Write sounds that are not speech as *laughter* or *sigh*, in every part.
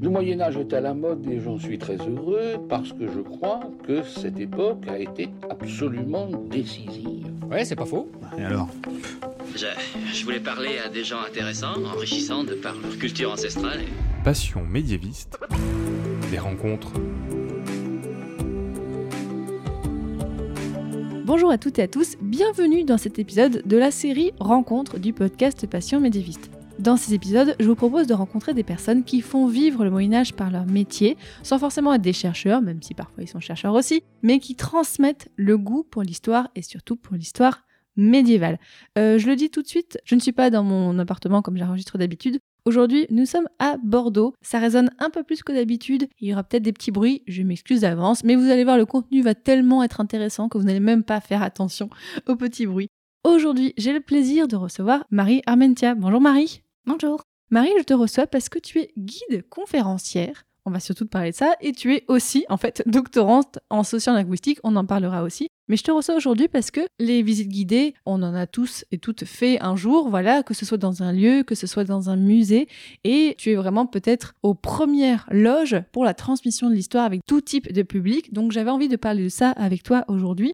Le Moyen Âge est à la mode et j'en suis très heureux parce que je crois que cette époque a été absolument décisive. Ouais, c'est pas faux. Et alors? Je, je, voulais parler à des gens intéressants, enrichissants de par leur culture ancestrale. Et... Passion médiéviste. Des rencontres. Bonjour à toutes et à tous, bienvenue dans cet épisode de la série Rencontres du podcast Passion médiéviste. Dans ces épisodes, je vous propose de rencontrer des personnes qui font vivre le Moyen Âge par leur métier, sans forcément être des chercheurs, même si parfois ils sont chercheurs aussi, mais qui transmettent le goût pour l'histoire et surtout pour l'histoire médiévale. Euh, je le dis tout de suite, je ne suis pas dans mon appartement comme j'enregistre d'habitude. Aujourd'hui, nous sommes à Bordeaux. Ça résonne un peu plus que d'habitude. Il y aura peut-être des petits bruits, je m'excuse d'avance, mais vous allez voir, le contenu va tellement être intéressant que vous n'allez même pas faire attention *laughs* aux petits bruits. Aujourd'hui, j'ai le plaisir de recevoir Marie Armentia. Bonjour Marie. Bonjour. Marie, je te reçois parce que tu es guide conférencière. On va surtout parler de ça. Et tu es aussi, en fait, doctorante en sociolinguistique. On en parlera aussi. Mais je te reçois aujourd'hui parce que les visites guidées, on en a tous et toutes fait un jour, voilà, que ce soit dans un lieu, que ce soit dans un musée. Et tu es vraiment peut-être aux premières loges pour la transmission de l'histoire avec tout type de public. Donc j'avais envie de parler de ça avec toi aujourd'hui.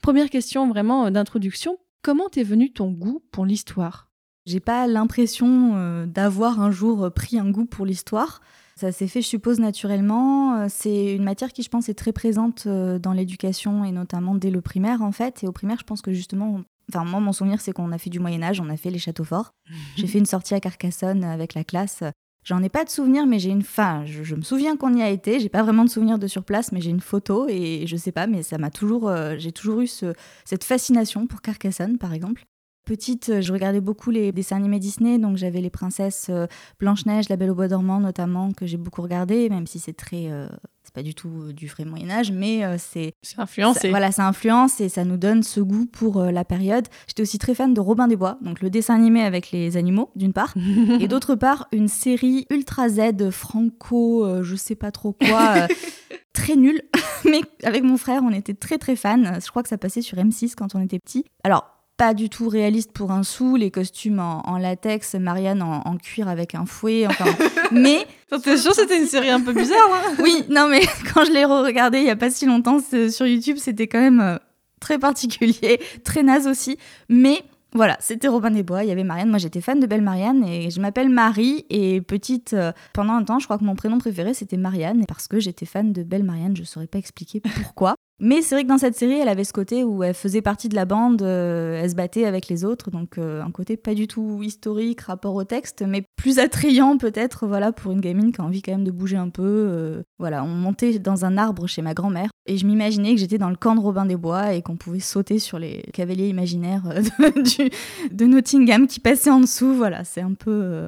Première question vraiment d'introduction. Comment t'es venu ton goût pour l'histoire? J'ai pas l'impression euh, d'avoir un jour euh, pris un goût pour l'histoire. Ça s'est fait, je suppose, naturellement. Euh, c'est une matière qui, je pense, est très présente dans l'éducation et notamment dès le primaire, en fait. Et au primaire, je pense que justement, enfin, moi, mon souvenir, c'est qu'on a fait du Moyen-Âge, on a fait les châteaux forts. *laughs* j'ai fait une sortie à Carcassonne avec la classe. J'en ai pas de souvenir, mais j'ai une. Enfin, je, me souviens qu'on y a été. J'ai pas vraiment de souvenir de sur place, mais j'ai une photo et je sais pas, mais ça m'a toujours. j'ai toujours eu cette fascination pour Carcassonne, par exemple. Petite, euh, je regardais beaucoup les dessins animés Disney, donc j'avais les princesses euh, Blanche-Neige, La Belle au Bois dormant notamment, que j'ai beaucoup regardé, même si c'est très. Euh, c'est pas du tout du vrai Moyen-Âge, mais c'est. C'est influencé. Voilà, ça influence et ça nous donne ce goût pour la période. J'étais aussi très fan de Robin des Bois, donc le dessin animé avec les animaux, d'une part, *laughs* et d'autre part, une série Ultra Z, franco, je sais pas trop quoi. *laughs* très nulle, *laughs* mais avec mon frère, on était très très fans. Je crois que ça passait sur M6 quand on était petit. Alors, pas du tout réaliste pour un sou, les costumes en, latex, Marianne en, cuir avec un fouet, enfin, *laughs* mais... T'es sûr c'était une série un peu bizarre hein? *laughs* Oui, non mais *laughs* quand je l'ai re-regardé il y a pas si longtemps sur YouTube, c'était quand même euh, très particulier, très naze aussi, mais voilà, c'était Robin des Bois, il y avait Marianne. Moi, j'étais fan de Belle Marianne et je m'appelle Marie. Et petite, euh, pendant un temps, je crois que mon prénom préféré c'était Marianne parce que j'étais fan de Belle Marianne. Je saurais pas expliquer pourquoi. Mais c'est vrai que dans cette série, elle avait ce côté où elle faisait partie de la bande, euh, elle se battait avec les autres, donc euh, un côté pas du tout historique, rapport au texte, mais plus attrayant peut-être, voilà, pour une gamine qui a envie quand même de bouger un peu. Euh, voilà, on montait dans un arbre chez ma grand-mère et je m'imaginais que j'étais dans le camp de Robin des Bois et qu'on pouvait sauter sur les cavaliers imaginaires de, *laughs* de Nottingham qui passaient en dessous. Voilà, c'est un peu,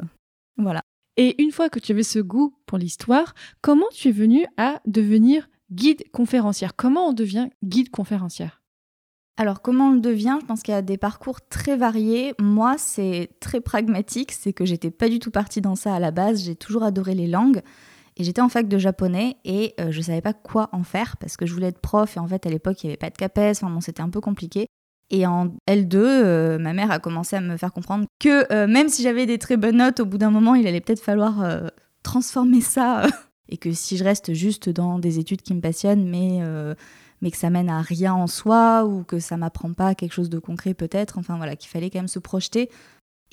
voilà. Et une fois que tu avais ce goût pour l'histoire, comment tu es venue à devenir guide conférencière. Comment on devient guide conférencière? Alors comment on le devient? Je pense qu'il y a des parcours très variés. Moi, c'est très pragmatique, c'est que j'étais pas du tout partie dans ça à la base. J'ai toujours adoré les langues et j'étais en fac de japonais et je euh, je savais pas quoi en faire parce que je voulais être prof et en fait à l'époque il y avait pas de CAPES, enfin c'était un peu compliqué. Et en L2, euh, ma mère a commencé à me faire comprendre que euh, même si j'avais des très bonnes notes, au bout d'un moment, il allait peut-être falloir transformer ça et que si je reste juste dans des études qui me passionnent, mais, euh, mais que ça mène à rien en soi, ou que ça m'apprend pas quelque chose de concret peut-être, enfin voilà, qu'il fallait quand même se projeter.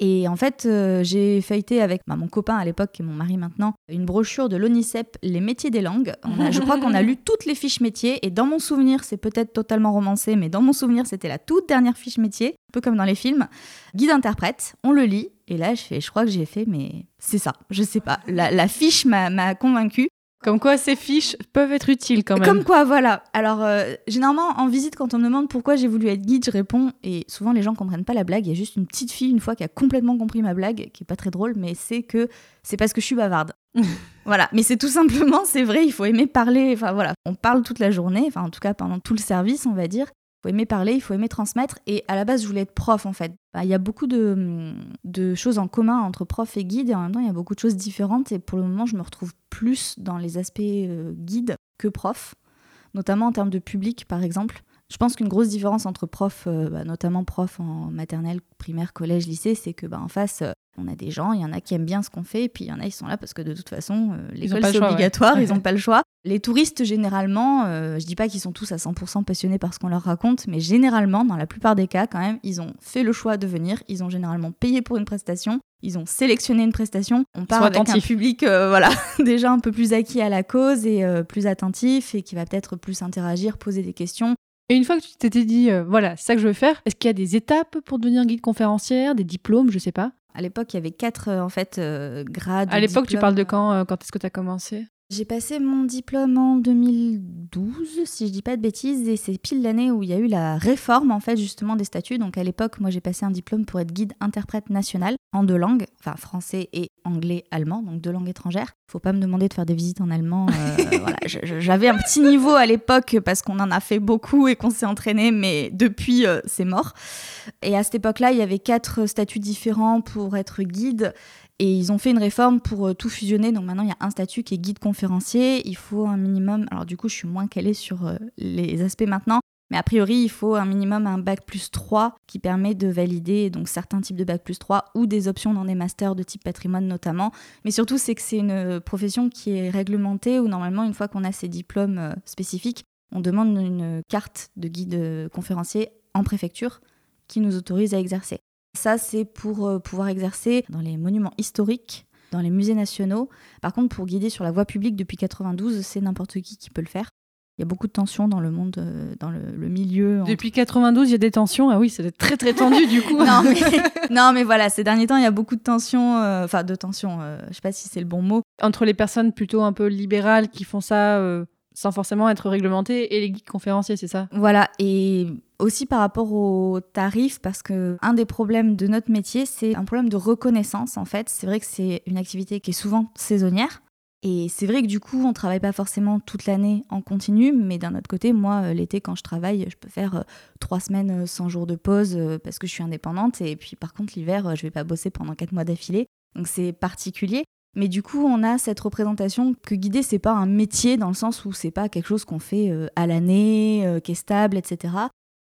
Et en fait, euh, j'ai feuilleté avec bah, mon copain à l'époque, et mon mari maintenant, une brochure de l'ONICEP, Les métiers des langues. je crois qu'on a lu *laughs* toutes les fiches métiers, et dans mon souvenir, c'est peut-être totalement romancé, mais dans mon souvenir, c'était la toute dernière fiche métier, un peu comme dans les films. Guide interprète, on le lit, et là, je, fais, je crois que j'ai fait, mais c'est ça, je sais pas. La, fiche m'a convaincue. Comme quoi, ces fiches peuvent être utiles quand même. Comme quoi, voilà. Alors, euh, généralement, en visite, quand on me demande pourquoi j'ai voulu être guide, je réponds, et souvent les gens comprennent pas la blague. Il y a juste une petite fille, une fois, qui a complètement compris ma blague, qui est pas très drôle, mais c'est que c'est parce que je suis bavarde. *laughs* voilà. Mais c'est tout simplement, c'est vrai, il faut aimer parler. Enfin, voilà. On parle toute la journée, enfin, en tout cas, pendant tout le service, on va dire faut aimer parler, il faut aimer transmettre. Et à la base, je voulais être prof, en fait. Bah, il y a beaucoup de, de, choses en commun entre prof et guide, et en même temps, il y a beaucoup de choses différentes. Et pour le moment, je me retrouve plus dans les aspects euh, guide que prof, notamment en termes de public, par exemple. Je pense qu'une grosse différence entre prof, euh, bah, notamment prof en maternelle, primaire, collège, lycée, c'est que bah, en face, euh, On a des gens, il y en a qui aiment bien ce qu'on fait, et puis il y en a qui sont là parce que de toute façon, euh, Ils l'école c'est ouais. obligatoire, ils *laughs* n'ont pas le choix. Les touristes, généralement, euh, je dis pas qu'ils sont tous à 100% passionnés par ce qu'on leur raconte, mais généralement, dans la plupart des cas, quand même, ils ont fait le choix de venir, ils ont généralement payé pour une prestation, ils ont sélectionné une prestation. On part avec un public, euh, *laughs* voilà, déjà un peu plus acquis à la cause et plus attentif et qui va peut-être plus interagir, poser des questions. Et une fois que tu t'étais dit, euh, voilà, c'est ça que je veux faire, est-ce qu'il y a des étapes pour devenir guide conférencière, des diplômes, je sais pas? À l'époque, il y avait quatre euh, en fait euh, grades. À l'époque, tu parles de quand Quand est-ce que tu as commencé? J'ai passé mon diplôme en 2012, si je dis pas de bêtises, et c'est pile l'année où il y a eu la réforme en fait justement des statuts. Donc à l'époque, moi j'ai passé un diplôme pour être guide interprète national en deux langues, enfin français et anglais, allemand, donc deux langues étrangères. Faut pas me demander de faire des visites en allemand. euh, *laughs* voilà, je- j'avais un petit niveau à l'époque parce qu'on en a fait beaucoup et qu'on s'est entraîné, mais depuis euh, c'est mort. Et à cette époque-là, il y avait quatre statuts différents pour être guide. Et ils ont fait une réforme pour euh, tout fusionner. Donc maintenant, il y a un statut qui est guide conférencier. Il faut un minimum. Alors, du coup, je suis moins calée sur euh, les aspects maintenant. Mais a priori, il faut un minimum un bac plus 3 qui permet de valider donc certains types de bac plus 3 ou des options dans des masters de type patrimoine notamment. Mais surtout, c'est que c'est une profession qui est réglementée où normalement, une fois qu'on a ces diplômes euh, spécifiques, on demande une carte de guide euh, conférencier en préfecture qui nous autorise à exercer. Ça, c'est pour euh, pouvoir exercer dans les monuments historiques, dans les musées nationaux. Par contre, pour guider sur la voie publique depuis 92, c'est n'importe qui qui peut le faire. Il y a beaucoup de tensions dans le monde, euh, dans le, le milieu. entre- Depuis 92, il y a des tensions. Ah oui, être très très tendu du coup. *laughs* non, mais, *laughs* non, mais voilà, ces derniers temps, il y a beaucoup de tensions. euh, Enfin, de tensions, euh, je sais pas si c'est le bon mot. Entre les personnes plutôt un peu libérales qui font ça euh, sans forcément être réglementées et les guides conférenciers, c'est ça? Voilà, et aussi par rapport aux tarifs, parce que un des problèmes de notre métier, c'est un problème de reconnaissance en fait. C'est vrai que c'est une activité qui est souvent saisonnière. Et c'est vrai que du coup, on travaille pas forcément toute l'année en continu, mais d'un autre côté, moi, euh, l'été, quand je travaille, je peux faire euh, trois semaines euh, sans jour de pause parce que je suis indépendante. Et puis, par contre, l'hiver, je vais pas bosser pendant quatre mois d'affilée. Donc, c'est particulier. Mais du coup, on a cette représentation que guider, c'est pas un métier dans le sens où c'est pas quelque chose qu'on fait euh, à l'année, euh, qui est stable, etc.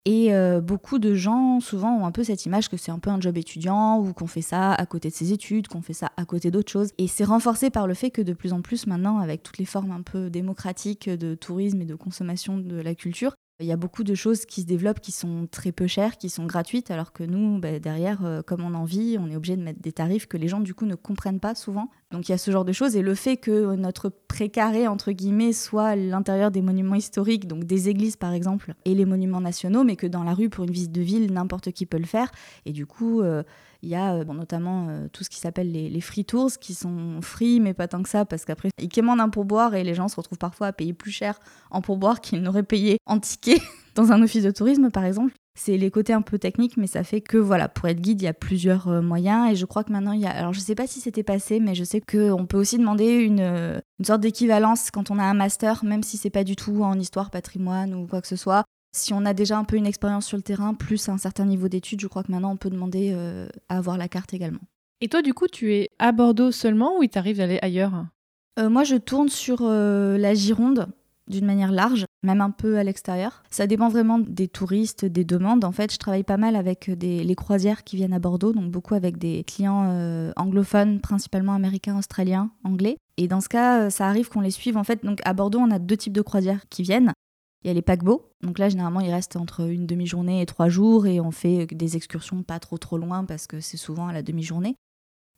Et euh, beaucoup de gens, souvent, ont un peu cette image que c'est un peu un job étudiant ou qu'on fait ça à côté de ses études, qu'on fait ça à côté d'autres choses. Et c'est renforcé par le fait que de plus en plus maintenant, avec toutes les formes un peu démocratiques de tourisme et de consommation de la culture, il y a beaucoup de choses qui se développent qui sont très peu chères, qui sont gratuites, alors que nous, bah, derrière, euh, comme on en vit, on est obligé de mettre des tarifs que les gens, du coup, ne comprennent pas souvent. Donc il y a ce genre de choses. Et le fait que notre précaré, entre guillemets, soit l'intérieur des monuments historiques, donc des églises par exemple, et les monuments nationaux, mais que dans la rue, pour une visite de ville, n'importe qui peut le faire. Et du coup, euh, il y a euh, bon, notamment euh, tout ce qui s'appelle les, free tours, qui sont free, mais pas tant que ça, parce qu'après, ils commandent un pourboire et les gens se retrouvent parfois à payer plus cher en pourboire qu'ils n'auraient payé en ticket *laughs* dans un office de tourisme, par exemple. C'est les côtés un peu techniques, mais ça fait que voilà, pour être guide, il y a plusieurs euh, moyens. Et je crois que maintenant, il y a. Alors, je sais pas si c'était passé, mais je sais qu'on peut aussi demander une, une sorte d'équivalence quand on a un master, même si c'est pas du tout en histoire, patrimoine ou quoi que ce soit. Si on a déjà un peu une expérience sur le terrain, plus un certain niveau d'études, je crois que maintenant, on peut demander euh, à avoir la carte également. Et toi, du coup, tu es à Bordeaux seulement ou il t'arrive d'aller ailleurs? Euh, moi, je tourne sur euh, la Gironde d'une manière large, même un peu à l'extérieur. Ça dépend vraiment des touristes, des demandes. En fait, je travaille pas mal avec des, les croisières qui viennent à Bordeaux, donc beaucoup avec des clients euh, anglophones, principalement américains, australiens, anglais. Et dans ce cas, ça arrive qu'on les suive. En fait, donc à Bordeaux, on a deux types de croisières qui viennent. Il y a les paquebots. Donc là, généralement, ils restent entre une demi-journée et trois jours et on fait des excursions pas trop trop loin parce que c'est souvent à la demi-journée.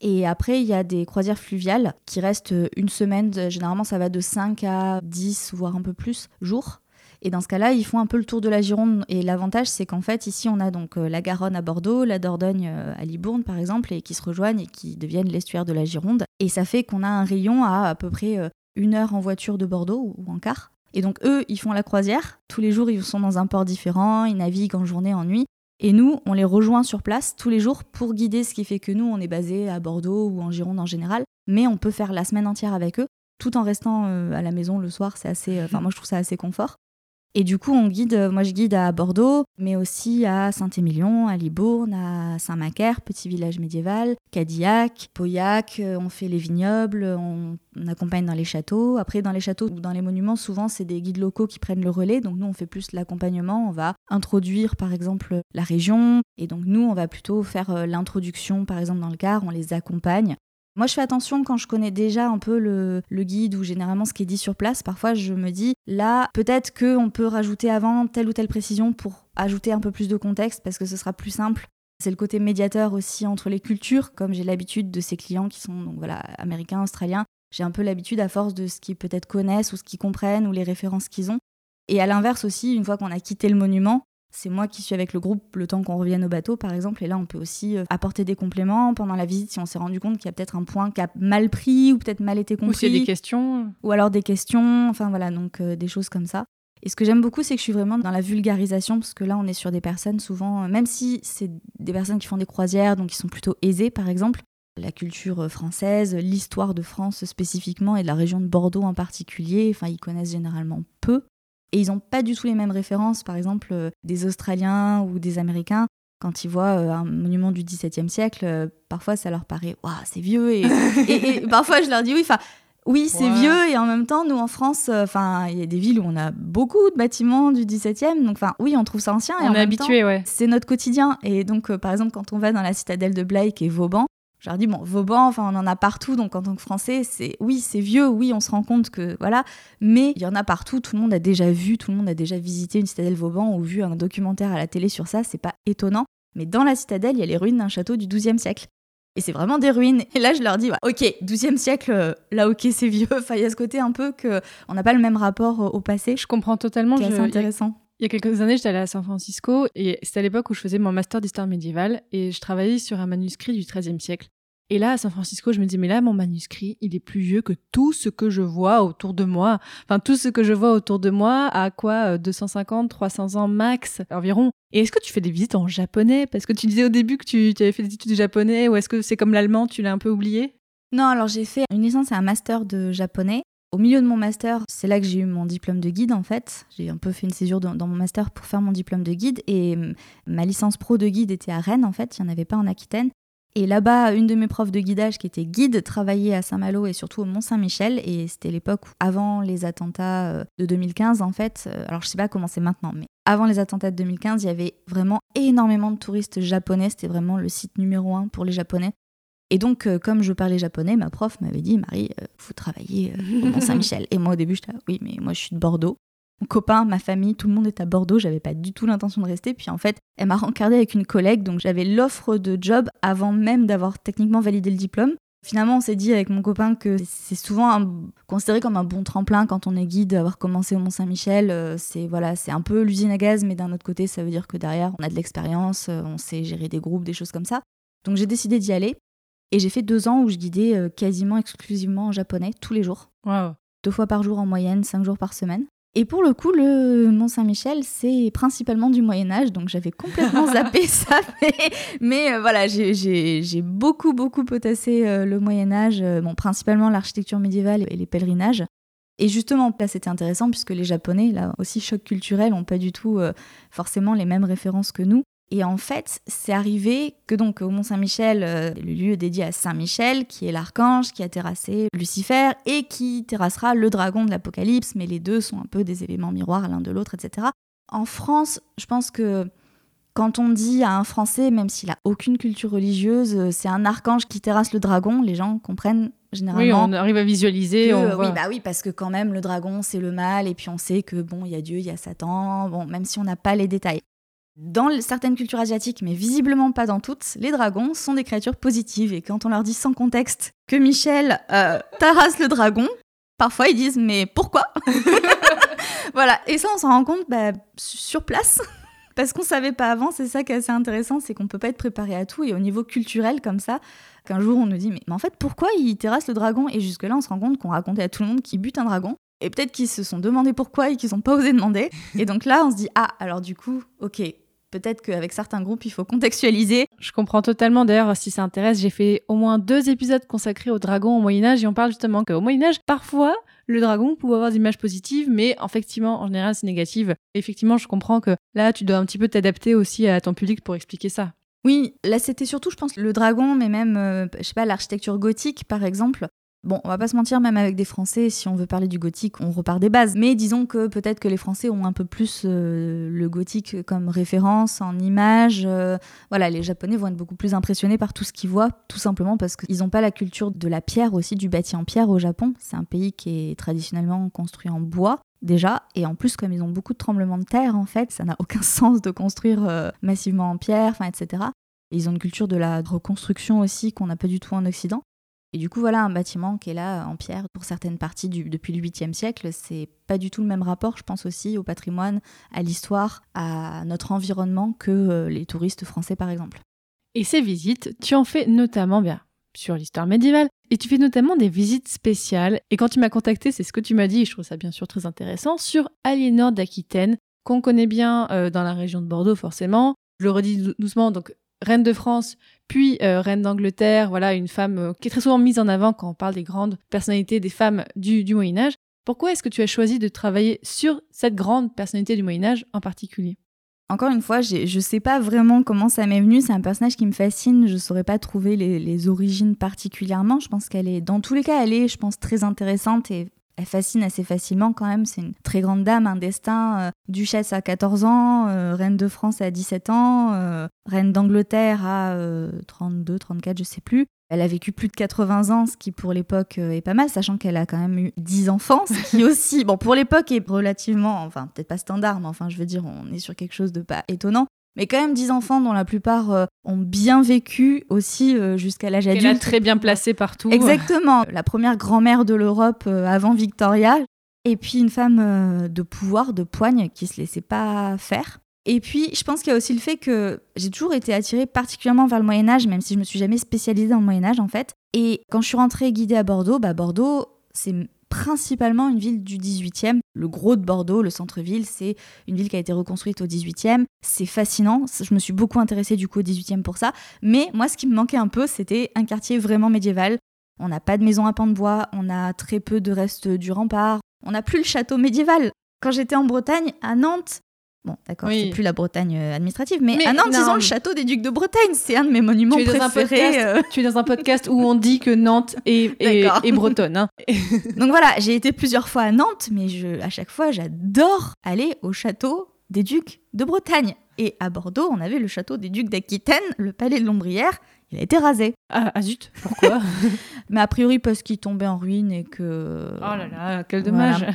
Et après, il y a des croisières fluviales qui restent une semaine. Généralement, ça va de 5 à 10, voire un peu plus, jours. Et dans ce cas-là, ils font un peu le tour de la Gironde. Et l'avantage, c'est qu'en fait, ici, on a donc euh, la Garonne à Bordeaux, la Dordogne euh, à Libourne, par exemple, et qui se rejoignent et qui deviennent l'estuaire de la Gironde. Et ça fait qu'on a un rayon à à peu près euh, une heure en voiture de Bordeaux ou en car. Et donc, eux, ils font la croisière. Tous les jours, ils sont dans un port différent. Ils naviguent en journée, en nuit. Et nous, on les rejoint sur place tous les jours pour guider, ce qui fait que nous, on est basé à Bordeaux ou en Gironde en général, mais on peut faire la semaine entière avec eux, tout en restant euh, à la maison le soir. C'est assez, euh, enfin moi je trouve ça assez confort. Et du coup, on guide, euh, moi je guide à Bordeaux, mais aussi à Saint-Émilion, à Libourne, à Saint-Macaire, petit village médiéval, Cadillac, Pauillac, euh, on fait les vignobles, on, on, accompagne dans les châteaux. Après, dans les châteaux ou dans les monuments, souvent c'est des guides locaux qui prennent le relais, donc nous on fait plus l'accompagnement, on va introduire par exemple la région, et donc nous on va plutôt faire euh, l'introduction par exemple dans le car, on les accompagne. Moi, je fais attention quand je connais déjà un peu le, guide ou généralement ce qui est dit sur place. Parfois, je me dis, là, peut-être qu'on peut rajouter avant telle ou telle précision pour ajouter un peu plus de contexte parce que ce sera plus simple. C'est le côté médiateur aussi entre les cultures, comme j'ai l'habitude de ces clients qui sont donc voilà américains, australiens. J'ai un peu l'habitude à force de ce qu'ils peut-être connaissent ou ce qu'ils comprennent ou les références qu'ils ont. Et à l'inverse aussi, une fois qu'on a quitté le monument, c'est moi qui suis avec le groupe le temps qu'on revienne au bateau, par exemple. Et là, on peut aussi euh, apporter des compléments pendant la visite si on s'est rendu compte qu'il y a peut-être un point qui a mal pris ou peut-être mal été compris. Ou s'il y a des questions. Ou alors des questions. Enfin voilà, donc euh, des choses comme ça. Et ce que j'aime beaucoup, c'est que je suis vraiment dans la vulgarisation, parce que là, on est sur des personnes souvent, euh, même si c'est des personnes qui font des croisières, donc qui sont plutôt aisées, par exemple, la culture française, l'histoire de France spécifiquement et de la région de Bordeaux en particulier, enfin, ils connaissent généralement peu. Et ils n'ont pas du tout les mêmes références, par exemple, euh, des Australiens ou des Américains. Quand ils voient euh, un monument du XVIIe siècle, euh, parfois ça leur paraît, waouh, c'est vieux. Et, *laughs* parfois je leur dis, oui, enfin, oui, c'est vieux. Et en même temps, nous en France, enfin, il y a des villes où on a beaucoup de bâtiments du XVIIe. Donc, enfin, oui, on trouve ça ancien. On est habitué, ouais. C'est notre quotidien. Et donc, par exemple, quand on va dans la citadelle de Blake et Vauban, je leur dis, bon, Vauban, enfin, on en a partout, donc en tant que Français, c'est oui, c'est vieux, oui, on se rend compte que voilà, mais il y en a partout, tout le monde a déjà vu, tout le monde a déjà visité une citadelle Vauban ou vu un documentaire à la télé sur ça, c'est pas étonnant. Mais dans la citadelle, il y a les ruines d'un château du XIIe siècle. Et c'est vraiment des ruines. Et là, je leur dis, ok, 12e siècle, euh, là, ok, c'est vieux. *laughs* Enfin, il y a ce côté un peu que on n'a pas le même rapport au passé. Je comprends totalement. C'est intéressant. Il y a quelques années, j'étais allée à San Francisco et c'était à l'époque où je faisais mon master d'histoire médiévale et je travaillais sur un manuscrit du XIIIe siècle. Et là, à San Francisco, je me dis, mais là, mon manuscrit, il est plus vieux que tout ce que je vois autour de moi. Enfin, tout ce que je vois autour de moi a quoi 250, euh, 300 ans max environ. Et est-ce que tu fais des visites en japonais? Parce que tu disais au début que tu, avais fait des études de japonais, ou est-ce que c'est comme l'allemand, tu l'as un peu oublié? Non, alors j'ai fait une licence et un master de japonais. Au milieu de mon master, c'est là que j'ai eu mon diplôme de guide en fait. J'ai un peu fait une césure dans, dans, mon master pour faire mon diplôme de guide et hum, ma licence pro de guide était à Rennes en fait, il n'y en avait pas en Aquitaine. Et là-bas, une de mes profs de guidage qui était guide travaillait à Saint-Malo et surtout au Mont-Saint-Michel. Et c'était l'époque avant les attentats euh, de 2015, en fait. Euh, alors, je sais pas comment c'est maintenant, mais avant les attentats de 2015, il y avait vraiment énormément de touristes japonais. C'était vraiment le site numéro un pour les Japonais. Et donc, euh, comme je parlais japonais, ma prof m'avait dit Marie, vous travaillez au Mont-Saint-Michel. et moi, au début, j'étais oui, mais moi, je suis de Bordeaux mon copain, ma famille, tout le monde est à Bordeaux. J'avais pas du tout l'intention de rester. Puis en fait, elle m'a rencardé avec une collègue, donc j'avais l'offre de job avant même d'avoir techniquement validé le diplôme. Finalement, on s'est dit avec mon copain que c'est souvent considéré comme un bon tremplin quand on est guide, d'avoir commencé au Mont-Saint-Michel. Euh, c'est voilà, c'est un peu l'usine à gaz, mais d'un autre côté, ça veut dire que derrière, on a de l'expérience, euh, on sait gérer des groupes, des choses comme ça. Donc j'ai décidé d'y aller. Et j'ai fait deux ans où je guidais euh, quasiment exclusivement en japonais, tous les jours. Deux fois par jour en moyenne, cinq jours par semaine. Et pour le coup, le Mont Saint-Michel, c'est principalement du Moyen Âge, donc j'avais complètement *laughs* zappé ça. Mais, euh, voilà, j'ai beaucoup, beaucoup potassé euh, le Moyen Âge, euh, bon, principalement l'architecture médiévale et les pèlerinages. Et justement, là, c'était intéressant puisque les Japonais, là aussi, choc culturel, n'ont pas du tout forcément les mêmes références que nous. Et en fait, c'est arrivé que donc au Mont Saint-Michel, euh, le lieu dédié à Saint-Michel, qui est l'archange qui a terrassé Lucifer et qui terrassera le dragon de l'Apocalypse, mais les deux sont un peu des éléments miroirs l'un de l'autre, etc. En France, je pense que quand on dit à un Français, même s'il a aucune culture religieuse, euh, c'est un archange qui terrasse le dragon, les gens comprennent généralement. Oui, on arrive à visualiser. oui, bah oui, parce que quand même le dragon c'est le mal, et puis on sait que bon, il y a Dieu, il y a Satan, bon, même si on n'a pas les détails. Dans certaines cultures asiatiques, mais visiblement pas dans toutes, les dragons sont des créatures positives. Et quand on leur dit sans contexte que Michel euh, tarasse le dragon, parfois ils disent mais pourquoi *laughs* Voilà, et ça on s'en rend compte bah, sur place. *laughs* Parce qu'on savait pas avant, c'est ça qui est assez intéressant, c'est qu'on peut pas être préparé à tout. Et au niveau culturel, comme ça, qu'un jour on nous dit mais, mais en fait pourquoi il terrasse le dragon? Et jusque-là on se rend compte qu'on racontait à tout le monde qu'il bute un dragon. Et peut-être qu'ils se sont demandé pourquoi et qu'ils n'ont pas osé demander. Et donc là, on se dit, ah, alors du coup, ok, peut-être qu'avec certains groupes, il faut contextualiser. Je comprends totalement. D'ailleurs, si ça intéresse, j'ai fait au moins deux épisodes consacrés aux dragons au Moyen-Âge et on parle justement qu'au Moyen-Âge, parfois, le dragon pouvait avoir des images positives, mais effectivement, en général, c'est négatif. Effectivement, je comprends que là, tu dois un petit peu t'adapter aussi à ton public pour expliquer ça. Oui, là c'était surtout, je pense, le dragon, mais même, euh, je sais pas, l'architecture gothique, par exemple. Bon, on va pas se mentir, même avec des Français, si on veut parler du gothique, on repart des bases. Mais disons que peut-être que les Français ont un peu plus euh, le gothique comme référence en image. Euh, voilà, les Japonais vont être beaucoup plus impressionnés par tout ce qu'ils voient, tout simplement parce qu'ils n'ont pas la culture de la pierre aussi, du bâti en pierre au Japon. C'est un pays qui est traditionnellement construit en bois déjà. Et en plus, comme ils ont beaucoup de tremblements de terre, en fait, ça n'a aucun *laughs* sens de construire euh, massivement en pierre, etc. ils ont une culture de la reconstruction aussi qu'on n'a pas du tout en Occident. Et du coup, voilà un bâtiment qui est là en pierre pour certaines parties depuis le 8e siècle. C'est pas du tout le même rapport, je pense aussi, au patrimoine, à l'histoire, à notre environnement que euh, les touristes français, par exemple. Et ces visites, tu en fais notamment bien sur l'histoire médiévale. Et tu fais notamment des visites spéciales. Et quand tu m'as contacté, c'est ce que tu m'as dit, et je trouve ça bien sûr très intéressant, sur Aliénor d'Aquitaine, qu'on connaît bien euh, dans la région de Bordeaux forcément. Je le redis doucement, donc reine de France, puis euh, reine d'Angleterre, voilà, une femme euh, qui est très souvent mise en avant quand on parle des grandes personnalités des femmes du, Moyen Âge. Pourquoi est-ce que tu as choisi de travailler sur cette grande personnalité du Moyen Âge en particulier? Encore une fois, je ne sais pas vraiment comment ça m'est venu. C'est un personnage qui me fascine. Je ne saurais pas trouver les, les origines particulièrement. Je pense qu'elle est, dans tous les cas, elle est, je pense, très intéressante et elle fascine assez facilement quand même. C'est une très grande dame, un destin. Euh, duchesse à 14 ans, euh, reine de France à 17 ans, euh, reine d'Angleterre à 32, 34, je sais plus. Elle a vécu plus de 80 ans, ce qui pour l'époque est pas mal, sachant qu'elle a quand même eu 10 enfants, ce qui *laughs* aussi, bon, pour l'époque est relativement, enfin, peut-être pas standard, mais enfin, je veux dire, on est sur quelque chose de pas étonnant mais quand même 10 enfants dont la plupart euh, ont bien vécu aussi euh, jusqu'à l'âge adulte. Elle très bien placée partout. Exactement. La première grand-mère de l'Europe euh, avant Victoria. Et puis une femme de pouvoir, de poigne, qui se laissait pas faire. Et puis, je pense qu'il y a aussi le fait que j'ai toujours été attirée particulièrement vers le Moyen Âge, même si je me suis jamais spécialisée dans le Moyen Âge en fait. Et quand je suis rentrée guidée à Bordeaux, bah Bordeaux, c'est principalement une ville du 18e. Le gros de Bordeaux, le centre-ville, c'est une ville qui a été reconstruite au 18e. C'est fascinant. Je me suis beaucoup intéressée du coup au 18e pour ça. Mais moi, ce qui me manquait un peu, c'était un quartier vraiment médiéval. On n'a pas de maison à pan de bois, on a très peu de restes du rempart, on n'a plus le château médiéval. Quand j'étais en Bretagne, à Nantes, Bon, d'accord, c'est plus la Bretagne euh, administrative, mais, à Nantes, ils ont le château des Ducs de Bretagne. C'est un de mes monuments préférés. Euh. Tu es dans un podcast où on dit que Nantes est, est, bretonne. Hein. *laughs* Donc voilà, j'ai été plusieurs fois à Nantes, mais je, à chaque fois, j'adore aller au château des Ducs de Bretagne. Et à Bordeaux, on avait le château des Ducs d'Aquitaine, le palais de Lombrière. Il a été rasé. Ah, ah zut, pourquoi? *laughs* Mais a priori parce qu'il tombait en ruine et que... Oh là là, quel dommage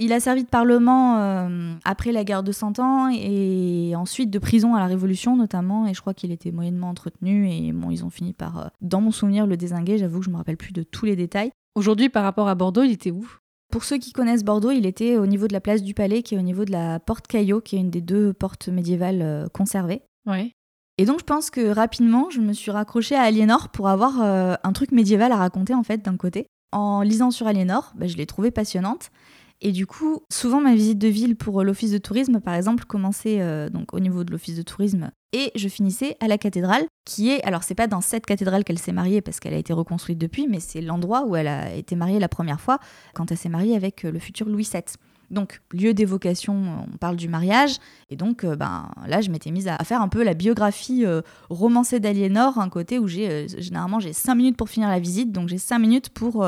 il a servi de parlement euh, après la guerre de Cent Ans et ensuite de prison à la Révolution notamment. Et je crois qu'il était moyennement entretenu. Et bon, ils ont fini par, euh, dans mon souvenir, le désinguer. J'avoue que je me rappelle plus de tous les détails. Aujourd'hui, par rapport à Bordeaux, il était où? Pour ceux qui connaissent Bordeaux, il était au niveau de la place du Palais, qui est au niveau de la porte Caillot, qui est une des deux portes médiévales euh, conservées. Ouais. Et donc je pense que rapidement, je me suis raccrochée à Aliénor pour avoir un truc médiéval à raconter en fait d'un côté. En lisant sur Aliénor, bah, je l'ai trouvée passionnante. Et du coup, souvent ma visite de ville pour euh, l'office de tourisme, par exemple, commençait euh, donc au niveau de l'office de tourisme et je finissais à la cathédrale, qui est, alors c'est pas dans cette cathédrale qu'elle s'est mariée parce qu'elle a été reconstruite depuis, mais c'est l'endroit où elle a été mariée la première fois quand elle s'est mariée avec euh, le futur Louis VII. Donc, lieu d'évocation, on parle du mariage. Et donc, ben, là, je m'étais mise à, faire un peu la biographie romancée d'Aliénor, un côté où j'ai, généralement, j'ai 5 minutes pour finir la visite. Donc, j'ai 5 minutes pour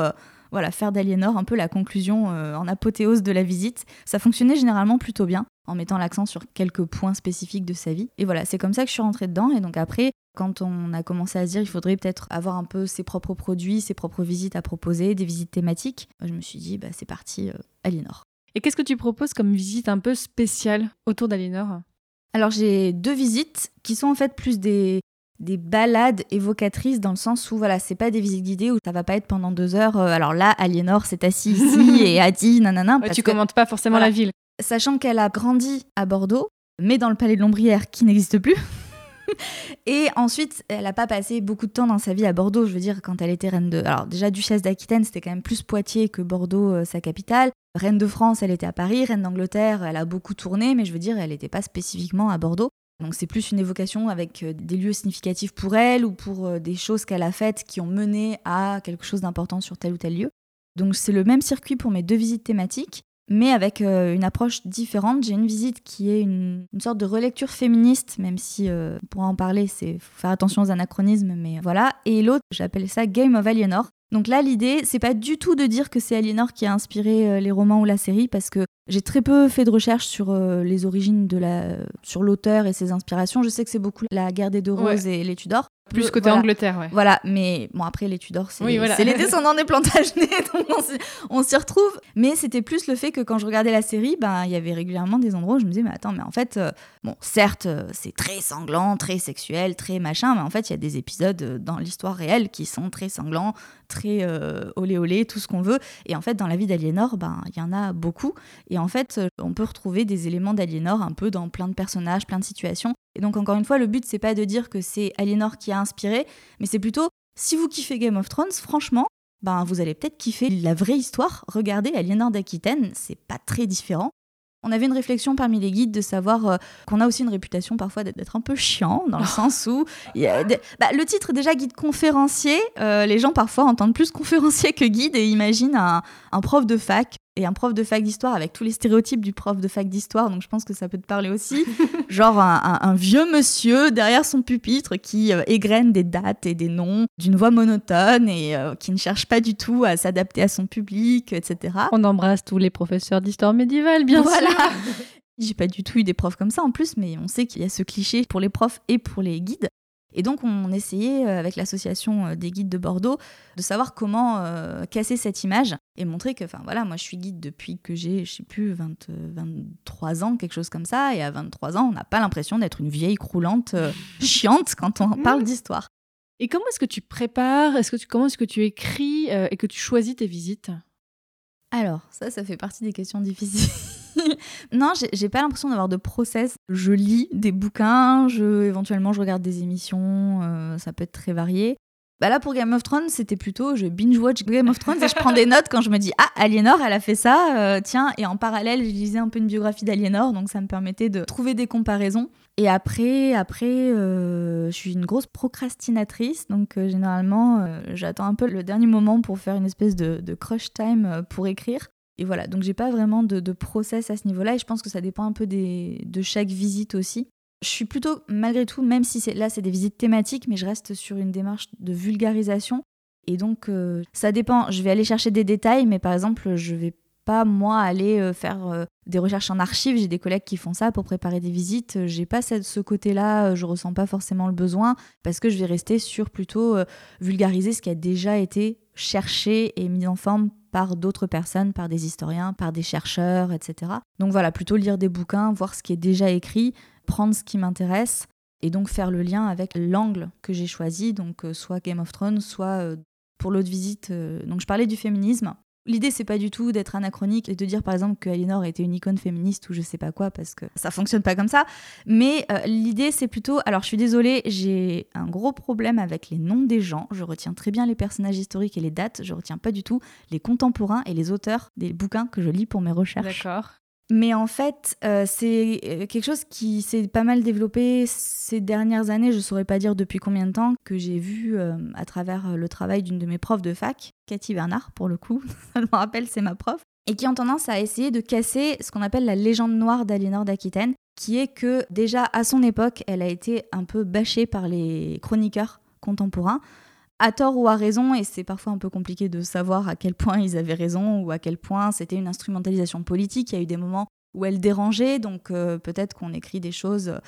voilà, faire d'Aliénor un peu la conclusion euh, en apothéose de la visite. Ça fonctionnait généralement plutôt bien, en mettant l'accent sur quelques points spécifiques de sa vie. Et voilà, c'est comme ça que je suis rentrée dedans. Et donc après, quand on a commencé à se dire il faudrait peut-être avoir un peu ses propres produits, ses propres visites à proposer, des visites thématiques, je me suis dit, bah, c'est parti, euh, Aliénor. Et qu'est-ce que tu proposes comme visite un peu spéciale autour d'Aliénor? Alors j'ai deux visites qui sont en fait plus des, des balades évocatrices dans le sens où voilà c'est pas des visites guidées où ça va pas être pendant deux heures euh, alors là Aliénor s'est assis ici *laughs* et a dit nanana ouais, tu commentes pas forcément la ville sachant qu'elle a grandi à Bordeaux mais dans le palais de l'Ombrière qui n'existe plus *laughs* et ensuite, elle n'a pas passé beaucoup de temps dans sa vie à Bordeaux. Je veux dire, quand elle était reine de. Alors, déjà, duchesse d'Aquitaine, c'était quand même plus Poitiers que Bordeaux, euh, sa capitale. Reine de France, elle était à Paris. Reine d'Angleterre, elle a beaucoup tourné, mais je veux dire, elle n'était pas spécifiquement à Bordeaux. Donc c'est plus une évocation avec euh, des lieux significatifs pour elle ou pour euh, des choses qu'elle a faites qui ont mené à quelque chose d'important sur tel ou tel lieu. Donc c'est le même circuit pour mes deux visites thématiques, mais avec euh, une approche différente. J'ai une visite qui est une, sorte de relecture féministe, même si euh, on pourra en parler, c'est faut faire attention aux anachronismes, mais voilà. Et l'autre, j'appelle ça Game of Alienor. Donc là, l'idée, c'est pas du tout de dire que c'est Aliénor qui a inspiré euh, les romans ou la série, parce que j'ai très peu fait de recherche sur euh, les origines de la, sur l'auteur et ses inspirations. Je sais que c'est beaucoup la guerre des deux roses et les Tudors. Plus côté voilà. Angleterre, ouais. Voilà, mais bon, après, les Tudors, c'est Oui, voilà. les descendants *laughs* des Plantagenets, *laughs* donc on s'y- retrouve. Mais c'était plus le fait que quand je regardais la série, ben, il y avait régulièrement des endroits où je me disais, mais attends, mais en fait, euh, bon, certes, c'est très sanglant, très sexuel, très machin, mais en fait, il y a des épisodes dans l'histoire réelle qui sont très sanglants, très euh, olé olé, tout ce qu'on veut. Et en fait, dans la vie d'Aliénor, ben, il y en a beaucoup. Et en fait, euh, on peut retrouver des éléments d'Aliénor un peu dans plein de personnages, plein de situations. Et donc, encore une fois, le but, c'est pas de dire que c'est Aliénor qui a inspiré, mais c'est plutôt, si vous kiffez Game of Thrones, franchement, ben, vous allez peut-être kiffer la vraie histoire. Regardez Aliénor d'Aquitaine, c'est pas très différent. On avait une réflexion parmi les guides de savoir euh, qu'on a aussi une réputation parfois d'être- un peu chiant, dans le *laughs* sens où il y a des- bah, le titre déjà guide conférencier, euh, les gens parfois entendent plus *laughs* conférencier que guide et imaginent un, un prof de fac et un prof de fac d'histoire avec tous les stéréotypes du prof de fac d'histoire, donc je pense que ça peut te parler aussi. *laughs* Genre un, un- un vieux monsieur derrière son pupitre qui euh, égrène des dates et des noms d'une voix monotone et euh, qui ne cherche pas du tout à s'adapter à son public, etc. On embrasse tous les professeurs d'histoire médiévale, bien Voilà. sûr. *laughs* J'ai pas du tout eu des profs comme ça en plus, mais on sait qu'il y a ce cliché pour les profs et pour les guides. Et donc, on essayait, euh, avec l'association euh, des guides de Bordeaux, de savoir comment euh, casser cette image et montrer que, enfin voilà, moi je suis guide depuis que j'ai, je sais plus, 20, euh, 23 ans, quelque chose comme ça. Et à 23 ans, on n'a pas l'impression d'être une vieille croulante euh, *laughs* chiante quand on parle d'histoire. Et comment est-ce que tu prépares? Est-ce que tu comment est-ce que tu écris euh, et que tu choisis tes visites? Alors, ça, ça fait partie des questions difficiles. *laughs* non, j'ai- pas l'impression d'avoir de process. Je lis des bouquins, je, éventuellement je regarde des émissions, euh, ça peut être très varié. Bah là, pour Game of Thrones, c'était plutôt je binge-watch Game of Thrones et je prends des notes quand je me dis Ah, Aliénor, elle a fait ça, euh, tiens. Et en parallèle, je lisais un peu une biographie d'Aliénor, donc ça me permettait de trouver des comparaisons. Et après, après euh, je suis une grosse procrastinatrice, donc généralement, j'attends un peu le dernier moment pour faire une espèce de, crush time pour écrire. Et voilà, donc j'ai pas vraiment de, de process à ce niveau-là, et je pense que ça dépend un peu de chaque visite aussi. Je suis plutôt, malgré tout, même si là c'est des visites thématiques, mais je reste sur une démarche de vulgarisation. Et donc, euh, ça dépend. Je vais aller chercher des détails, mais par exemple, je vais pas moi aller euh, faire euh, des recherches en archives. J'ai des collègues qui font ça pour préparer des visites. J'ai pas ce côté-là. Je ressens pas forcément le besoin parce que je vais rester sur plutôt vulgariser ce qui a déjà été cherché et mis en forme par d'autres personnes, par des historiens, par des chercheurs, etc. Donc voilà, plutôt lire des bouquins, voir ce qui est déjà écrit, prendre ce qui m'intéresse et donc faire le lien avec l'angle que j'ai choisi, donc euh, soit Game of Thrones, soit euh, pour l'autre visite. euh, donc je parlais du féminisme. L'idée, c'est pas du tout d'être anachronique et de dire par exemple que Aliénor était une icône féministe ou je sais pas quoi, parce que ça fonctionne pas comme ça. Mais euh, l'idée, c'est plutôt. Alors, je suis désolée, j'ai un gros problème avec les noms des gens. Je retiens très bien les personnages historiques et les dates. Je retiens pas du tout les contemporains et les auteurs des bouquins que je lis pour mes recherches. D'accord. Mais en fait, euh, c'est euh, quelque chose qui s'est pas mal développé ces dernières années, je saurais pas dire depuis combien de temps, que j'ai vu euh, à travers le travail d'une de mes profs de fac, Cathy Bernard pour le coup, *laughs* ça me rappelle, c'est ma prof, et qui ont tendance à essayer de casser ce qu'on appelle la légende noire d'Aliénor d'Aquitaine, qui est que déjà à son époque, elle a été un peu bâchée par les chroniqueurs contemporains à tort ou à raison, et c'est parfois un peu compliqué de savoir à quel point ils avaient raison ou à quel point c'était une instrumentalisation politique. Il y a eu des moments où elle dérangeait, donc euh, peut-être qu'on écrit des choses euh,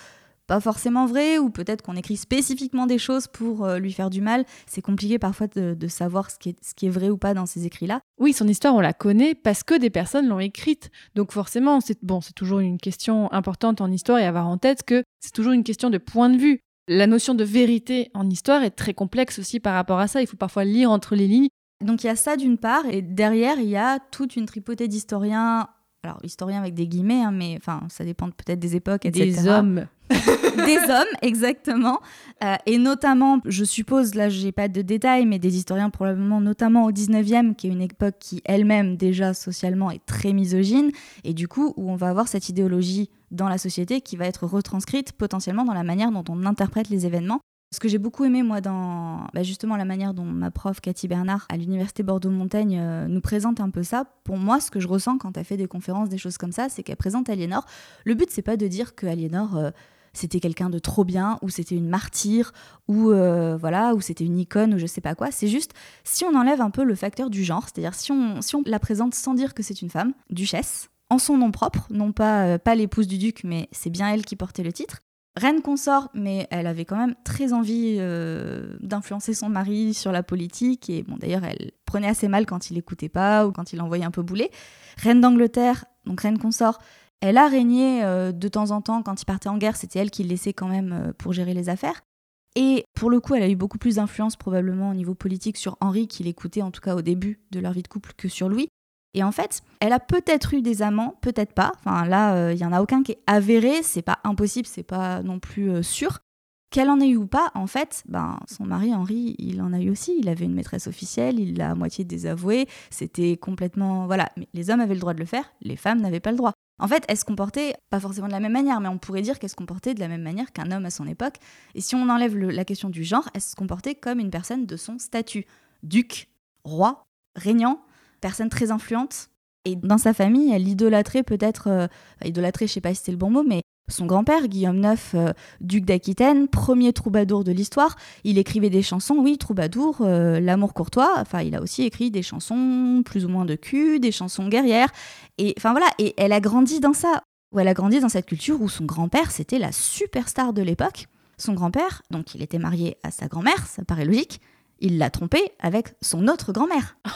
pas forcément vraies, ou peut-être qu'on écrit spécifiquement des choses pour euh, lui faire du mal. C'est compliqué parfois de, savoir ce qui, est, ce qui est vrai ou pas dans ces écrits-là. Oui, son histoire, on la connaît parce que des personnes l'ont écrite. Donc forcément, c'est bon, c'est toujours une question importante en histoire et avoir en tête que c'est toujours une question de point de vue. La notion de vérité en histoire est très complexe aussi par rapport à ça. Il faut parfois lire entre les lignes. Donc il y a ça d'une part, et derrière, il y a toute une tripotée d'historiens. Alors, historiens avec des guillemets, hein, mais enfin, ça dépend peut-être des époques, etc. Des hommes. *laughs* des hommes, exactement. Euh, et notamment, je suppose, là, j'ai pas de détails, mais des historiens probablement, notamment au 19e, qui est une époque qui elle-même, déjà socialement, est très misogyne, et du coup, où on va avoir cette idéologie dans la société qui va être retranscrite potentiellement dans la manière dont on interprète les événements. Ce que j'ai beaucoup aimé, moi, dans bah, justement la manière dont ma prof, Cathy Bernard, à l'Université Bordeaux-Montaigne, euh, nous présente un peu ça, pour moi, ce que je ressens quand elle fait des conférences, des choses comme ça, c'est qu'elle présente Aliénor. Le but, c'est pas de dire que Aliénor. Euh, c'était quelqu'un de trop bien, ou c'était une martyre, ou euh, voilà, ou c'était une icône, ou je sais pas quoi. C'est juste si on enlève un peu le facteur du genre, c'est-à-dire si on, la présente sans dire que c'est une femme, duchesse, en son nom propre, non pas, pas l'épouse du duc, mais c'est bien elle qui portait le titre, reine consort, mais elle avait quand même très envie euh, d'influencer son mari sur la politique. Et d'ailleurs, elle prenait assez mal quand il écoutait pas ou quand il envoyait un peu bouler. Reine d'Angleterre, donc reine consort, elle a régné euh, de temps en temps quand il partait en guerre. C'était elle qui le laissait quand même euh, pour gérer les affaires. Et pour le coup, elle a eu beaucoup plus d'influence probablement au niveau politique sur Henri, qu'il écoutait en tout cas au début de leur vie de couple, que sur Louis. Et en fait, elle a peut-être eu des amants, peut-être pas. Enfin là, euh, il y en a aucun qui est avéré, c'est pas impossible, c'est pas non plus sûr. Qu'elle en ait eu ou pas, en fait, ben, son mari Henri, il en a eu aussi. Il avait une maîtresse officielle, il l'a à moitié désavouée. C'était complètement. Voilà. Mais les hommes avaient le droit de le faire, les femmes n'avaient pas le droit. En fait, elle se comportait, pas forcément de la même manière, mais on pourrait dire qu'elle se comportait de la même manière qu'un homme à son époque. Et si on enlève la question du genre, elle se comportait comme une personne de son statut. Duc, roi, régnant, personne très influente. Et dans sa famille, elle idolâtrait peut-être, euh, idolâtrait, je sais pas si c'est le bon mot, mais son grand-père, Guillaume IX, euh, duc d'Aquitaine, premier troubadour de l'histoire, il écrivait des chansons, oui, troubadour, euh, l'amour courtois, enfin, il a aussi écrit des chansons plus ou moins de cul, des chansons guerrières, et enfin voilà, et elle a grandi dans ça, ou elle a grandi dans cette culture où son grand-père, c'était la superstar de l'époque. Son grand-père, donc il était marié à sa grand-mère, ça paraît logique, il l'a trompé avec son autre grand-mère. *laughs*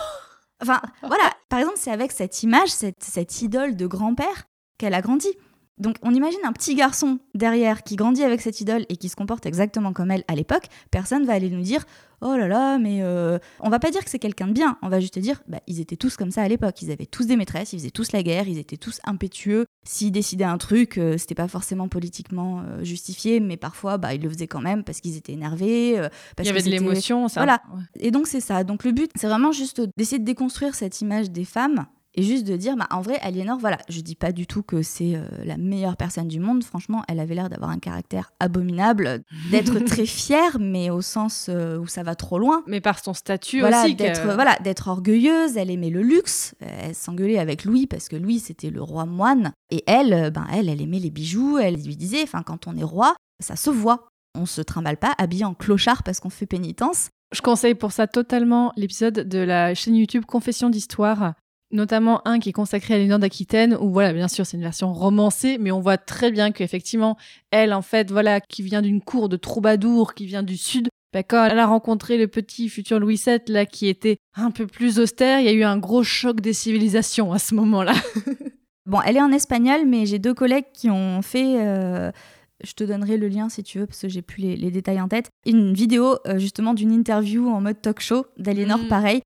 Enfin, voilà. Par exemple, c'est avec cette image, cette, cette idole de grand-père qu'elle a grandi. Donc on imagine un petit garçon derrière qui grandit avec cette idole et qui se comporte exactement comme elle à l'époque, personne va aller nous dire oh là là mais euh... on va pas dire que c'est quelqu'un de bien, on va juste dire bah ils étaient tous comme ça à l'époque, ils avaient tous des maîtresses, ils faisaient tous la guerre, ils étaient tous impétueux, s'ils décidaient un truc, euh, c'était pas forcément politiquement euh, justifié mais parfois bah ils le faisaient quand même parce qu'ils étaient énervés, euh, parce Il y avait de l'émotion, ça. Voilà. Et donc c'est ça. Donc le but c'est vraiment juste d'essayer de déconstruire cette image des femmes et juste de dire, bah, en vrai, Aliénor, voilà, je dis pas du tout que c'est euh, la meilleure personne du monde. Franchement, elle avait l'air d'avoir un caractère abominable, *laughs* d'être très fière, mais au sens euh, où ça va trop loin. Mais par son statut Voilà, aussi. d'être que- voilà, d'être orgueilleuse. Elle aimait le luxe. Elle s'engueulait avec Louis parce que Louis c'était le roi moine. Et elle, euh, ben elle, elle aimait les bijoux. Elle lui disait, enfin, quand on est roi, ça se voit. On se trimballe pas habillé en clochard parce qu'on fait pénitence. Je conseille pour ça totalement l'épisode de la chaîne YouTube Confession d'Histoire, notamment un qui est consacré à Léonore d'Aquitaine, où voilà, bien sûr, c'est une version romancée, mais on voit très bien qu'effectivement, elle, en fait, voilà, qui vient d'une cour de troubadour, qui vient du sud, bah, quand elle a rencontré le petit futur Louis VII, là, qui était un peu plus austère, il y a eu un gros choc des civilisations à ce moment-là. *laughs* Bon, elle est en espagnol, mais j'ai deux collègues qui ont fait. euh, je te donnerai le lien si tu veux, parce que j'ai plus les, les détails en tête. Une vidéo euh, justement d'une interview en mode talk show d'Aliénor, Mm. pareil.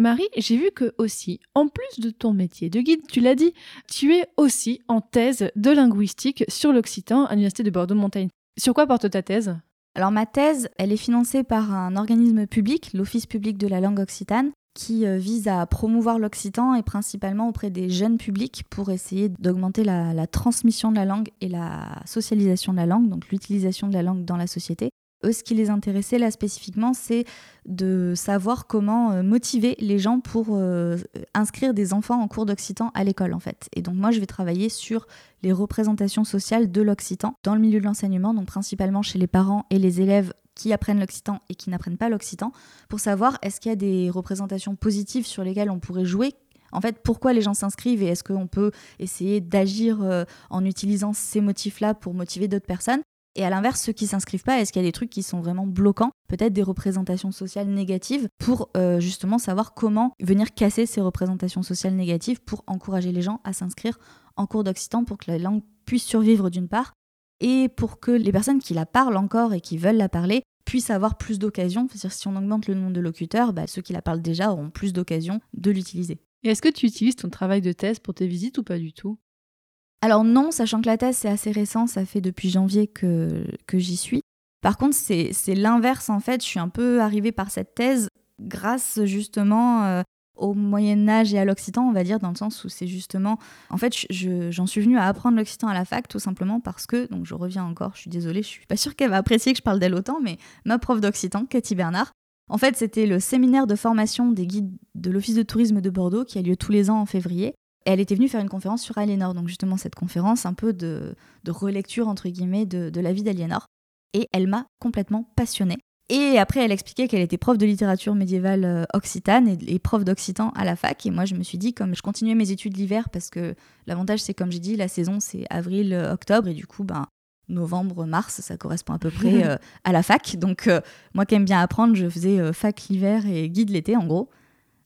Marie, j'ai vu que aussi, en plus de ton métier de guide, tu l'as dit, tu es aussi en thèse de linguistique sur l'occitan à l'Université de Bordeaux-Montaigne. Sur quoi porte ta thèse? Alors, ma thèse, elle est financée par un organisme public, l'Office public de la langue occitane, qui euh, vise à promouvoir l'occitan et principalement auprès des jeunes publics pour essayer d'augmenter la, la transmission de la langue et la socialisation de la langue, donc l'utilisation de la langue dans la société. Eux, ce qui les intéressait là spécifiquement, c'est de savoir comment euh, motiver les gens pour euh, inscrire des enfants en cours d'occitan à l'école, en fait. Et donc, moi, je vais travailler sur les représentations sociales de l'occitan dans le milieu de l'enseignement, donc principalement chez les parents et les élèves qui apprennent l'occitan et qui n'apprennent pas l'occitan, pour savoir est-ce qu'il y a des représentations positives sur lesquelles on pourrait jouer? En fait, pourquoi les gens s'inscrivent et est-ce qu'on peut essayer d'agir euh, en utilisant ces motifs-là pour motiver d'autres personnes? Et à l'inverse, ceux qui s'inscrivent pas, est-ce qu'il y a des trucs qui sont vraiment bloquants Peut-être des représentations sociales négatives pour euh, justement savoir comment venir casser ces représentations sociales négatives pour encourager les gens à s'inscrire en cours d'occitan pour que la langue puisse survivre d'une part et pour que les personnes qui la parlent encore et qui veulent la parler puissent avoir plus d'occasions. C'est-à-dire si on augmente le nombre de locuteurs, bah, ceux qui la parlent déjà auront plus d'occasions de l'utiliser. Et est-ce que tu utilises ton travail de thèse pour tes visites ou pas du tout? Alors non, sachant que la thèse c'est assez récent, ça fait depuis janvier que, j'y suis. Par contre, c'est l'inverse en fait. Je suis un peu arrivée par cette thèse grâce justement euh, au Moyen Âge et à l'Occitan, on va dire, dans le sens où c'est justement... En fait, j'en suis venue à apprendre l'Occitan à la fac, tout simplement parce que, donc je reviens encore, je suis désolée, je suis pas sûre qu'elle va apprécier que je parle d'elle autant, mais ma prof d'Occitan, Cathy Bernard, en fait, c'était le séminaire de formation des guides de l'Office de tourisme de Bordeaux qui a lieu tous les ans en février. Et elle était venue faire une conférence sur Aliénor, donc justement cette conférence un peu de, relecture, entre guillemets, de, de la vie d'Aliénor. Et elle m'a complètement passionnée. Et après, elle expliquait qu'elle était prof de littérature médiévale euh, occitane et, prof d'occitan à la fac. Et moi, je me suis dit, comme je continuais mes études l'hiver, parce que l'avantage, c'est comme j'ai dit, la saison, c'est avril-octobre. Euh, et du coup, ben, novembre-mars, ça correspond à peu près *laughs* euh, à la fac. Donc, moi qui aime bien apprendre, je faisais fac l'hiver et guide l'été, en gros.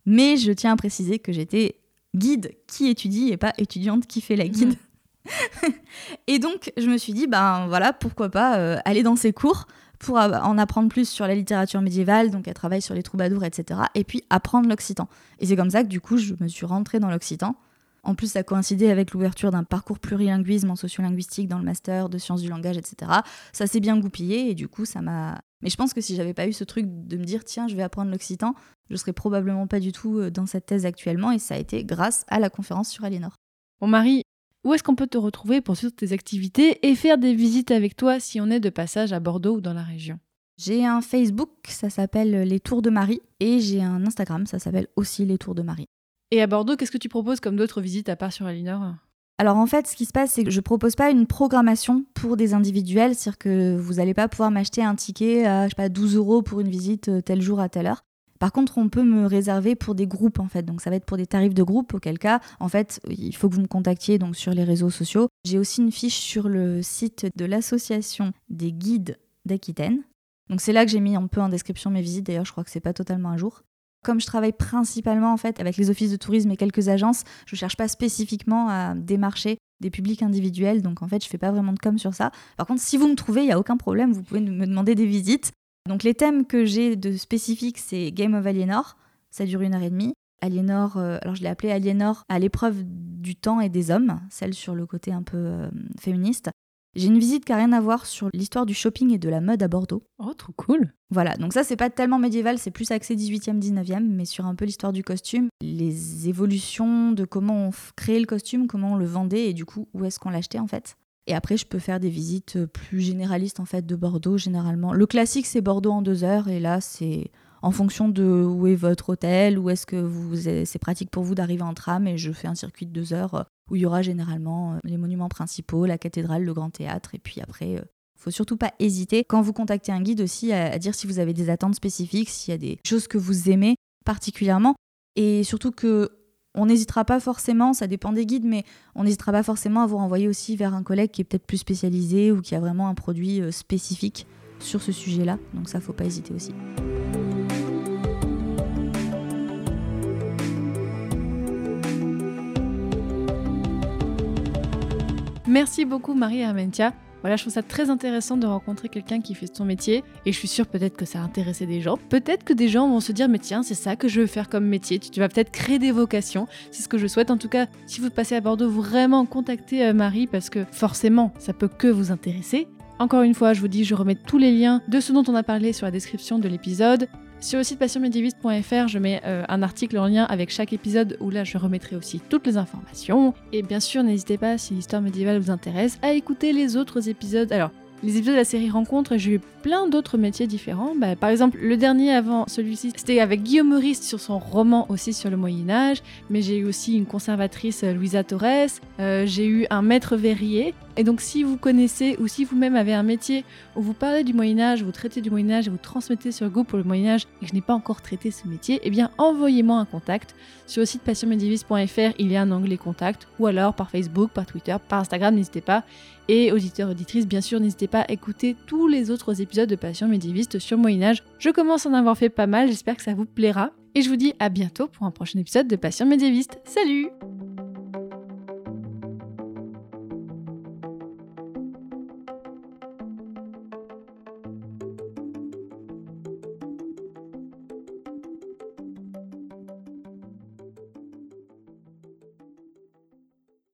Mais je tiens à préciser que j'étais guide qui étudie et pas étudiante qui fait la guide. *laughs* et donc, je me suis dit, ben voilà, pourquoi pas aller dans ces cours pour en apprendre plus sur la littérature médiévale, donc elle travaille sur les troubadours, etc. Et puis apprendre l'occitan. Et c'est comme ça que du coup, je me suis rentrée dans l'occitan. En plus, ça coïncidait avec l'ouverture d'un parcours plurilinguisme en sociolinguistique dans le master de sciences du langage, etc. Ça s'est bien goupillé et du coup, ça m'a. Mais je pense que si j'avais pas eu ce truc de me dire tiens, je vais apprendre l'occitan, je serais probablement pas du tout euh, dans cette thèse actuellement et ça a été grâce à la conférence sur Aliénor. Bon, Marie, où est-ce qu'on peut te retrouver pour suivre tes activités et faire des visites avec toi si on est de passage à Bordeaux ou dans la région? J'ai un Facebook, ça s'appelle Les Tours de Marie, et j'ai un Instagram, ça s'appelle aussi Les Tours de Marie. Et à Bordeaux, qu'est-ce que tu proposes comme d'autres visites à part sur Alinor alors en fait, ce qui se passe, c'est que je propose pas une programmation pour des individuels, c'est-à-dire que vous n'allez pas pouvoir m'acheter un ticket à je sais pas 12 euros pour une visite euh, tel jour à telle heure. Par contre, on peut me réserver pour des groupes en fait. Donc ça va être pour des tarifs de groupe, auquel cas, en fait, il faut que vous me contactiez donc sur les réseaux sociaux. J'ai aussi une fiche sur le site de l'association des guides d'Aquitaine. Donc c'est là que j'ai mis un peu en description mes visites. D'ailleurs, je crois que c'est pas totalement à jour. Comme je travaille principalement en fait avec les offices de tourisme et quelques agences, je cherche pas spécifiquement à démarcher des publics individuels, donc en fait je fais pas vraiment de com sur ça. Par contre, si vous me trouvez, il y a aucun problème, vous pouvez me demander des visites. Donc les thèmes que j'ai de spécifiques, c'est Game of Alienor, ça dure une heure et demie. Aliénor, euh, alors je l'ai appelé Aliénor à l'épreuve du temps et des hommes, celle sur le côté un peu euh, féministe. J'ai une visite qui n'a rien à voir sur l'histoire du shopping et de la mode à Bordeaux. Oh, trop cool Voilà, donc ça c'est pas tellement médiéval, c'est plus axé 18e, 19e, mais sur un peu l'histoire du costume, les évolutions de comment on créait le costume, comment on le vendait et du coup où est-ce qu'on l'achetait en fait. Et après, je peux faire des visites euh, plus généralistes en fait de Bordeaux généralement. Le classique, c'est Bordeaux en deux heures, et là, c'est en fonction de où est votre hôtel, où est-ce que c'est pratique pour vous d'arriver en tram, et je fais un circuit de deux heures euh, où il y aura généralement euh, les monuments principaux, la cathédrale, le grand théâtre, et puis après, faut surtout pas hésiter quand vous contactez un guide aussi à dire si vous avez des attentes spécifiques, s'il y a des choses que vous aimez particulièrement, et surtout que on n'hésitera pas forcément, ça dépend des guides, mais on n'hésitera pas forcément à vous renvoyer aussi vers un collègue qui est peut-être plus spécialisé ou qui a vraiment un produit euh, spécifique sur ce sujet-là. Donc ça, faut pas hésiter aussi. Merci beaucoup Marie Armentia voilà, je trouve ça très intéressant de rencontrer quelqu'un qui fait son métier et je suis sûre peut-être que ça a des gens. Peut-être que des gens vont se dire mais tiens, c'est ça que je veux faire comme métier. Tu vas peut-être créer des vocations. C'est ce que je souhaite. En tout cas, si vous passez à Bordeaux, vraiment contactez euh, Marie parce que forcément, ça peut que vous intéresser. Encore une fois, je vous dis, je remets tous les liens de ce dont on a parlé sur la description de l'épisode. Sur le site passionmédiéviste.fr, je mets euh, un article en lien avec chaque épisode où là je remettrai aussi toutes les informations. Et bien sûr, n'hésitez pas, si l'histoire médiévale vous intéresse, à écouter les autres épisodes. Alors, les épisodes de la série Rencontre, j'ai eu plein d'autres métiers différents. Bah, par exemple, le dernier avant celui-ci, c'était avec Guillaume Meurice sur son roman aussi sur le Moyen Âge. Mais j'ai eu aussi une conservatrice, euh, Louisa Torres. Euh, j'ai eu un maître verrier. Et donc, si vous connaissez ou si vous-même avez un métier où vous parlez du Moyen Âge, vous traitez du Moyen Âge et vous transmettez sur goût pour le Moyen Âge et que je n'ai pas encore traité ce métier, eh bien, envoyez-moi un contact. Sur le site passionmédiéviste.fr, il y a un onglet contact ou alors par Facebook, par Twitter, par Instagram, n'hésitez pas. Et auditeurs, auditrices, bien sûr, n'hésitez pas à écouter tous les autres épisodes de Passion médiéviste sur Moyen-Âge. Je commence à en avoir fait pas mal, j'espère que ça vous plaira. Et je vous dis à bientôt pour un prochain épisode de Passion médiéviste. Salut